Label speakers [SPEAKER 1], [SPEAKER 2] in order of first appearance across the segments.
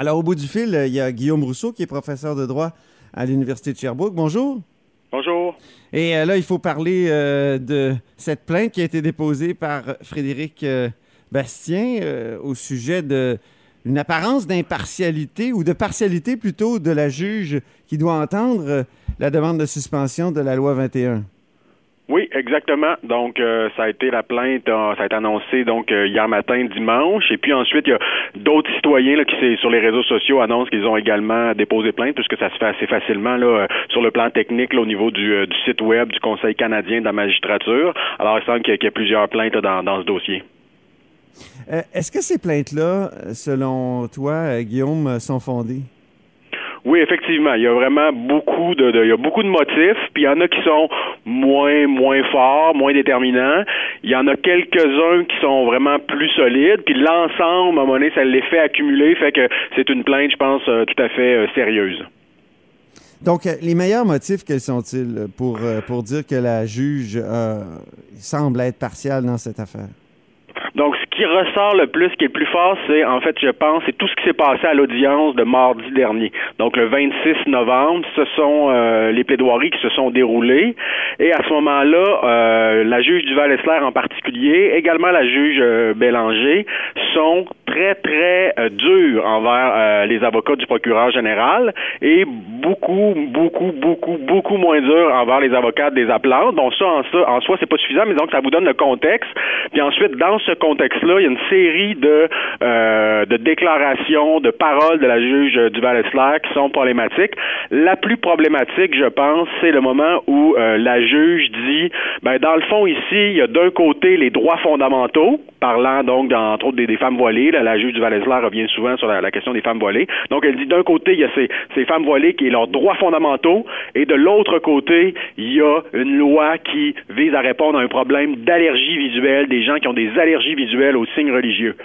[SPEAKER 1] Alors, au bout du fil, il y a Guillaume Rousseau, qui est professeur de droit à l'Université de Sherbrooke. Bonjour.
[SPEAKER 2] Bonjour.
[SPEAKER 1] Et euh, là, il faut parler euh, de cette plainte qui a été déposée par Frédéric euh, Bastien au sujet d'une apparence d'impartialité ou de partialité plutôt de la juge qui doit entendre la demande de suspension de la loi 21.
[SPEAKER 2] Exactement. Donc, euh, ça a été la plainte, euh, ça a été annoncé donc euh, hier matin, dimanche, et puis ensuite il y a d'autres citoyens là, qui sur les réseaux sociaux annoncent qu'ils ont également déposé plainte, puisque ça se fait assez facilement là sur le plan technique au niveau du, site web du Conseil canadien de la magistrature. Alors, il semble qu'il y, a plusieurs plaintes dans ce dossier.
[SPEAKER 1] Est-ce que ces plaintes-là, selon toi, Guillaume, sont fondées?
[SPEAKER 2] Oui, effectivement, il y a vraiment beaucoup de, il y a beaucoup de motifs, puis il y en a qui sont moins moins forts, moins déterminants. Il y en a quelques-uns qui sont vraiment plus solides, puis l'ensemble, à un moment donné, ça l'effet accumulé, fait que c'est une plainte, je pense, euh, tout à fait euh, sérieuse.
[SPEAKER 1] Donc, euh, les meilleurs motifs, quels sont-ils pour, pour dire que la juge semble être partiale dans cette affaire?
[SPEAKER 2] Qui ressort le plus, qui est le plus fort, c'est, en fait, je pense, c'est tout ce qui s'est passé à l'audience de mardi dernier. Donc, le 26 novembre, ce sont euh, les plaidoiries qui se sont déroulées. Et à ce moment-là, euh, la juge Duval-Essler en particulier, également la juge euh, Bélanger, sont très, très durs envers les avocats du procureur général et beaucoup, beaucoup, beaucoup, beaucoup moins durs envers les avocats des appelants. Donc, ça, en, ça, en soi, c'est pas suffisant, mais donc, ça vous donne le contexte. Puis ensuite, dans ce contexte-là, il y a une série de, euh, de déclarations, de paroles de la juge Duval-Essler qui sont problématiques. La plus problématique, je pense, c'est le moment où euh, la juge dit, ben dans le fond ici, il y a d'un côté les droits fondamentaux, parlant donc entre autres des, femmes voilées. La juge Duval-Essler revient souvent sur la, question des femmes voilées. Donc elle dit d'un côté il y a ces, femmes voilées qui ont leurs droits fondamentaux, et de l'autre côté il y a une loi qui vise à répondre à un problème d'allergie visuelle des gens qui ont des allergies visuelles aux signes religieux.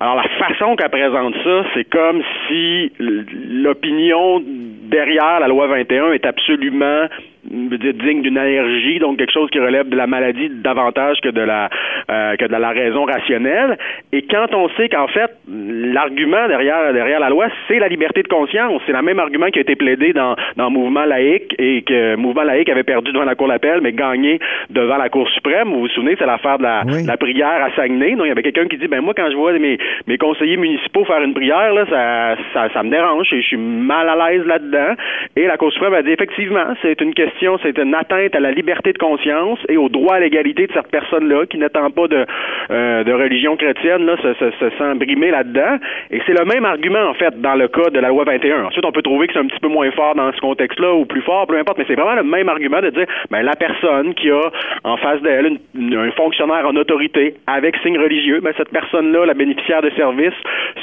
[SPEAKER 2] Alors la façon qu'elle présente ça, c'est comme si l'opinion derrière la loi 21 est absolument digne d'une allergie, donc quelque chose qui relève de la maladie davantage que de la euh, que de la raison rationnelle. Et quand on sait qu'en fait l'argument derrière derrière la loi, c'est la liberté de conscience, c'est le même argument qui a été plaidé dans dans mouvement laïque et que mouvement laïque avait perdu devant la cour d'appel mais gagné devant la cour suprême. Vous vous souvenez, c'est l'affaire de la, la, prière à Saguenay. Donc il y avait quelqu'un qui dit ben moi quand je vois mes mes conseillers municipaux faire une prière là, ça ça, ça me dérange et je suis mal à l'aise là-dedans. Et la cour suprême a dit effectivement, c'est une question c'est une atteinte à la liberté de conscience et au droit à l'égalité de cette personne-là qui n'attend pas de, euh, de religion chrétienne, là, se, se, se sent brimé là-dedans. Et c'est le même argument, en fait, dans le cas de la loi 21. Ensuite, on peut trouver que c'est un petit peu moins fort dans ce contexte-là ou plus fort, peu importe, mais c'est vraiment le même argument de dire, ben, la personne qui a en face d'elle un fonctionnaire en autorité avec signe religieux, ben, cette personne-là, la bénéficiaire de services,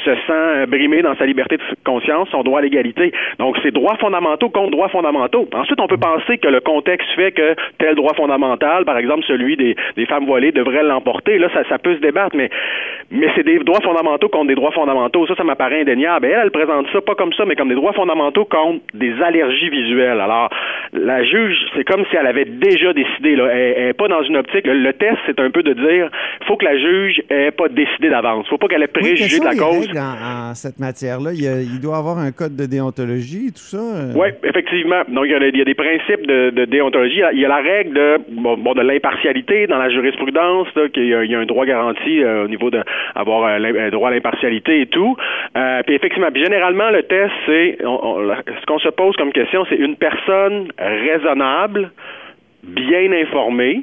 [SPEAKER 2] se sent brimée dans sa liberté de conscience, son droit à l'égalité. Donc, c'est droits fondamentaux contre droits fondamentaux. Ensuite, on peut penser que le contexte fait que tel droit fondamental, par exemple celui des, des femmes voilées, devrait l'emporter. Là, ça, ça peut se débattre, mais, mais c'est des droits fondamentaux contre des droits fondamentaux. Ça, ça m'apparaît indéniable. Et elle, elle présente ça pas comme ça, mais comme des droits fondamentaux contre des allergies visuelles. Alors, la juge, c'est comme si elle avait déjà décidé. Là. Elle n'est pas dans une optique. Le, test, c'est un peu de dire faut que la juge ait pas décidé d'avance. faut pas qu'elle ait préjugé de la cause.
[SPEAKER 1] En, cette matière-là, il, il, doit avoir un code de déontologie, tout ça. Euh?
[SPEAKER 2] Oui, effectivement. Donc, il y, a, il y a des principes de de, déontologie, il y a la règle de, bon, de l'impartialité dans la jurisprudence, qu'il y, a un droit garanti euh, au niveau d'avoir un euh, droit à l'impartialité et tout. Euh, puis effectivement, généralement, le test, c'est ce qu'on se pose comme question, c'est une personne raisonnable, bien informée,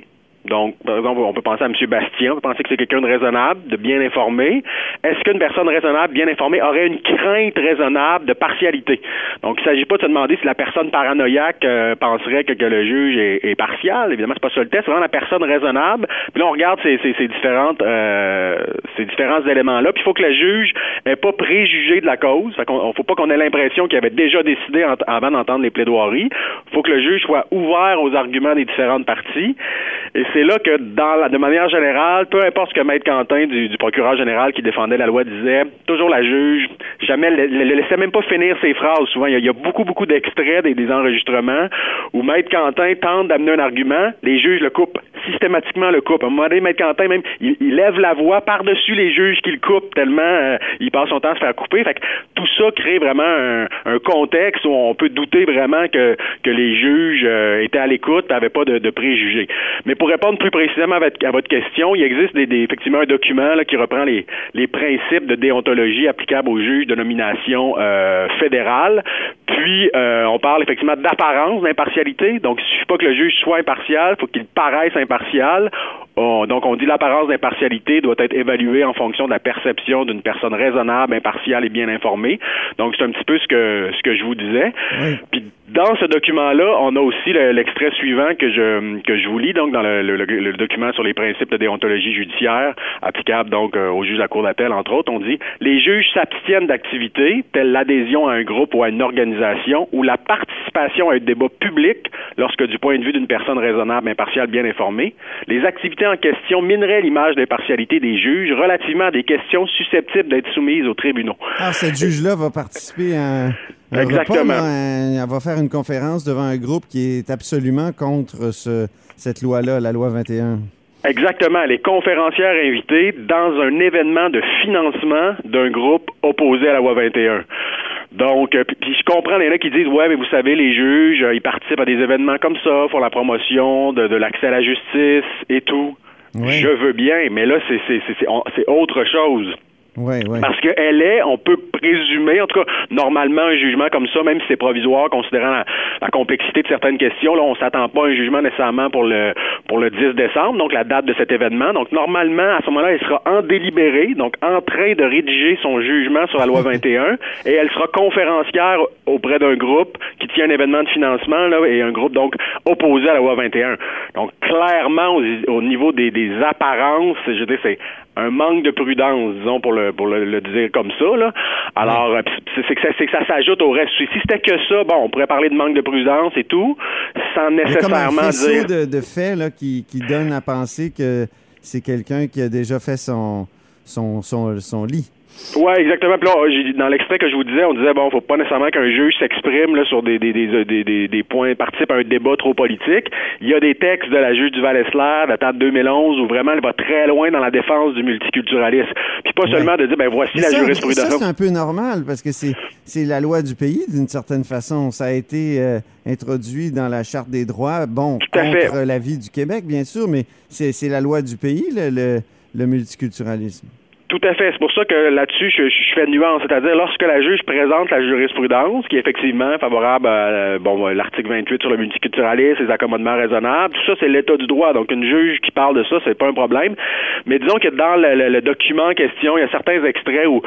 [SPEAKER 2] Donc, par exemple, on peut penser à M. Bastien, on peut penser que c'est quelqu'un de raisonnable, de bien informé. Est-ce qu'une personne raisonnable, bien informée, aurait une crainte raisonnable de partialité? Donc, il ne s'agit pas de se demander si la personne paranoïaque euh, penserait que, le juge est, partial. Évidemment, c'est pas ça le test. C'est vraiment la personne raisonnable. Puis là, on regarde ces, ces, différentes, euh, ces différents éléments-là. Puis il faut que le juge n'ait pas préjugé de la cause. Fait qu'on, faut pas qu'on ait l'impression qu'il avait déjà décidé avant d'entendre les plaidoiries. Il faut que le juge soit ouvert aux arguments des différentes parties. Et c'est là que, dans la, de manière générale, peu importe ce que Maître Quentin, du, procureur général qui défendait la loi, disait, toujours la juge, jamais, le, laissait même pas finir ses phrases. Souvent, il y a, beaucoup, beaucoup d'extraits des, des, enregistrements où Maître Quentin tente d'amener un argument, les juges le coupent, systématiquement le coupent. À un moment donné, Maître Quentin, même, il, lève la voix par-dessus les juges qu'il coupe tellement euh, il passe son temps à se faire couper. Fait que tout ça crée vraiment un, contexte où on peut douter vraiment que, les juges euh, étaient à l'écoute n'avaient pas de, préjugés. Mais pour répondre plus précisément à votre, question, il existe effectivement un document qui reprend les, les principes de déontologie applicables aux juges de nomination euh, fédérale. Puis, euh, on parle effectivement d'apparence d'impartialité. Donc, il ne suffit pas que le juge soit impartial, il faut qu'il paraisse impartial. Donc, on dit l'apparence d'impartialité doit être évaluée en fonction de la perception d'une personne raisonnable, impartiale et bien informée. Donc, c'est un petit peu ce que ce que je vous disais. Puis, dans ce document-là, on a aussi l'extrait suivant que je que je vous lis, donc dans le, le, document sur les principes de déontologie judiciaire applicables donc euh, aux juges de la cour d'appel, entre autres, on dit les juges s'abstiennent d'activités telles l'adhésion à un groupe ou à une organisation ou la participation à un débat public lorsque du point de vue d'une personne raisonnable, impartiale, bien informée, les activités en question mineraient l'image d'impartialité des juges relativement à des questions susceptibles d'être soumises aux tribunaux.
[SPEAKER 1] Ah, cette juge-là va participer à Exactement. elle va faire une conférence devant un groupe qui est absolument contre ce, cette loi-là, la loi 21.
[SPEAKER 2] Exactement. Elle est conférencière invitée dans un événement de financement d'un groupe opposé à la loi 21. Donc, euh, puis, je comprends les gens qui disent ouais, mais vous savez, les juges, euh, ils participent à des événements comme ça, pour la promotion de, de l'accès à la justice et tout. Je veux bien, mais là, c'est autre chose. Parce qu'elle est, on peut présumer, en tout cas, normalement, un jugement comme ça, même si c'est provisoire, considérant la, complexité de certaines questions, là, on s'attend pas à un jugement nécessairement pour le pour le 10 décembre, donc la date de cet événement. Donc, normalement, à ce moment-là, elle sera en délibéré, donc en train de rédiger son jugement sur la loi 21, et elle sera conférencière auprès d'un groupe qui tient un événement de financement, là, et un groupe, donc, opposé à la loi 21. Donc, clairement, au, niveau des, des apparences, je dis, c'est un manque de prudence, disons, pour le, pour le, dire comme ça. Là. Alors, euh, c'est que ça, s'ajoute au reste. Si c'était que ça, bon, on pourrait parler de manque de prudence et tout, sans nécessairement
[SPEAKER 1] un
[SPEAKER 2] dire...
[SPEAKER 1] de, de faits là, qui, qui donne à penser que c'est quelqu'un qui a déjà fait son, son, son, son lit.
[SPEAKER 2] Oui, exactement. Puis là, dans l'extrait que je vous disais, on disait bon, faut pas nécessairement qu'un juge s'exprime là sur des des, des, des, des, points, participe à un débat trop politique. Il y a des textes de la juge du Val-Esler, datant de 2011, où vraiment elle va très loin dans la défense du multiculturalisme. Puis pas seulement de dire ben voici la jurisprudence.
[SPEAKER 1] Ça c'est un peu normal parce que c'est c'est la loi du pays d'une certaine façon. Ça a été euh, introduit dans la charte des droits, bon contre la vie du Québec bien sûr, mais c'est la loi du pays le, le multiculturalisme.
[SPEAKER 2] Tout à fait. C'est pour ça que là-dessus, je, je, fais nuance. C'est-à-dire, lorsque la juge présente la jurisprudence, qui est effectivement favorable à euh, bon, l'article 28 sur le multiculturalisme, les accommodements raisonnables, tout ça, c'est l'état du droit. Donc, une juge qui parle de ça, c'est pas un problème. Mais disons que dans le, document en question, il y a certains extraits où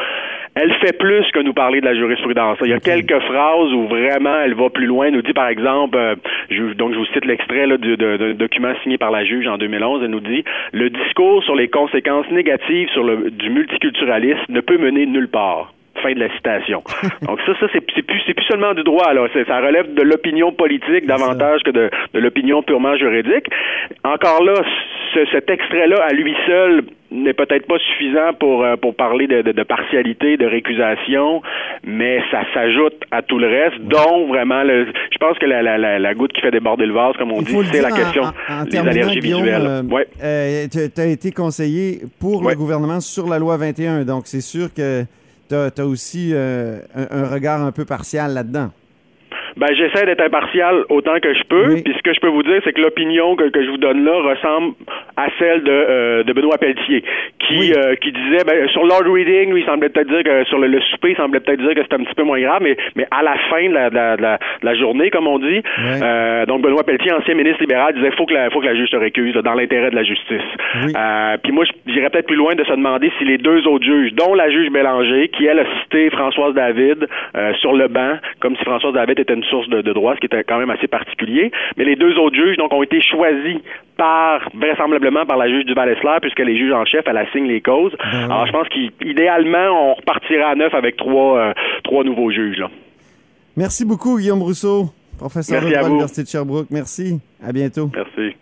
[SPEAKER 2] elle fait plus que nous parler de la jurisprudence. Il y a quelques phrases où vraiment elle va plus loin. Elle nous dit, par exemple, euh, je, donc je vous cite l'extrait d'un document signé par la juge en 2011. Elle nous dit, le discours sur les conséquences négatives sur le, du multiculturalisme ne peut mener nulle part. Fin de la citation. Donc ça, ça c'est plus, plus seulement du droit. Là. Ça relève de l'opinion politique davantage que de, de l'opinion purement juridique. Encore là, cet extrait-là, à lui seul, n'est peut-être pas suffisant pour, euh, pour parler de, de, partialité, de récusation, mais ça s'ajoute à tout le reste, dont vraiment, le, je pense que la, la, la, goutte qui fait déborder le vase, comme on dit, c'est la question des allergies visuelles. Euh, ouais.
[SPEAKER 1] Euh, tu as été conseiller pour le gouvernement sur la loi 21, donc c'est sûr que tu as, aussi un, regard un peu partial là-dedans.
[SPEAKER 2] Ben, j'essaie d'être impartial autant que je peux.
[SPEAKER 1] Oui.
[SPEAKER 2] Puis ce que je peux vous dire, c'est que l'opinion que, que je vous donne là ressemble à celle de, euh, de Benoît Pelletier, qui,
[SPEAKER 1] Oui.
[SPEAKER 2] euh, qui disait, ben, sur Lord Reading, lui, il semblait peut-être dire que sur le, le souper, il semblait peut-être dire que c'était un petit peu moins grave, mais, mais à la fin de la, de la, de la, de la journée, comme on dit, euh, donc Benoît Pelletier, ancien ministre libéral, disait faut que la, faut que la juge se récuse là, dans l'intérêt de la justice. Euh, puis moi, j'irais peut-être plus loin de se demander si les deux autres juges, dont la juge Bélanger, qui elle a cité Françoise David euh, sur le banc, comme si Françoise David était une source de, de droit, ce qui était quand même assez particulier. Mais les deux autres juges donc ont été choisis par vraisemblablement par la juge du Val-Esler, puisque les juges en chef, elle assigne les causes.
[SPEAKER 1] Ben
[SPEAKER 2] Alors je pense qu'idéalement, on repartira à neuf avec trois euh, trois nouveaux juges. Là.
[SPEAKER 1] Merci beaucoup, Guillaume Rousseau, professeur
[SPEAKER 2] Merci
[SPEAKER 1] de droit à l'Université de Sherbrooke. Merci. À bientôt.
[SPEAKER 2] Merci.